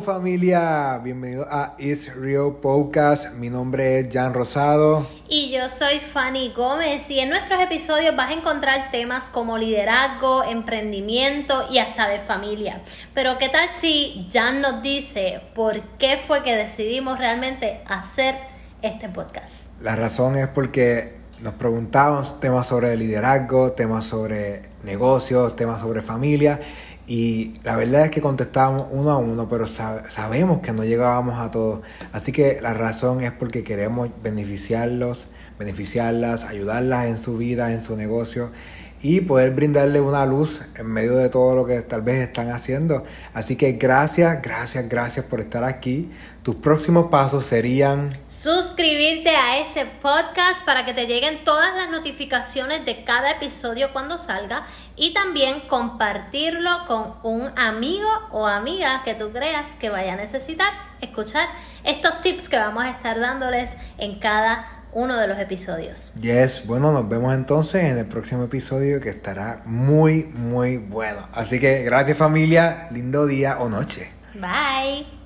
familia, bienvenido a Is Real Podcast. Mi nombre es Jan Rosado. Y yo soy Fanny Gómez y en nuestros episodios vas a encontrar temas como liderazgo, emprendimiento y hasta de familia. Pero ¿qué tal si Jan nos dice por qué fue que decidimos realmente hacer este podcast? La razón es porque nos preguntábamos temas sobre liderazgo, temas sobre negocios, temas sobre familia y la verdad es que contestábamos uno a uno, pero sabemos que no llegábamos a todos. Así que la razón es porque queremos beneficiarlos, beneficiarlas, ayudarlas en su vida, en su negocio y poder brindarle una luz en medio de todo lo que tal vez están haciendo. Así que gracias, gracias, gracias por estar aquí. Tus próximos pasos serían suscribirte a este podcast para que te lleguen todas las notificaciones de cada episodio cuando salga y también compartirlo con un amigo o amiga que tú creas que vaya a necesitar escuchar estos tips que vamos a estar dándoles en cada uno de los episodios. Yes, bueno, nos vemos entonces en el próximo episodio que estará muy, muy bueno. Así que gracias familia, lindo día o noche. Bye.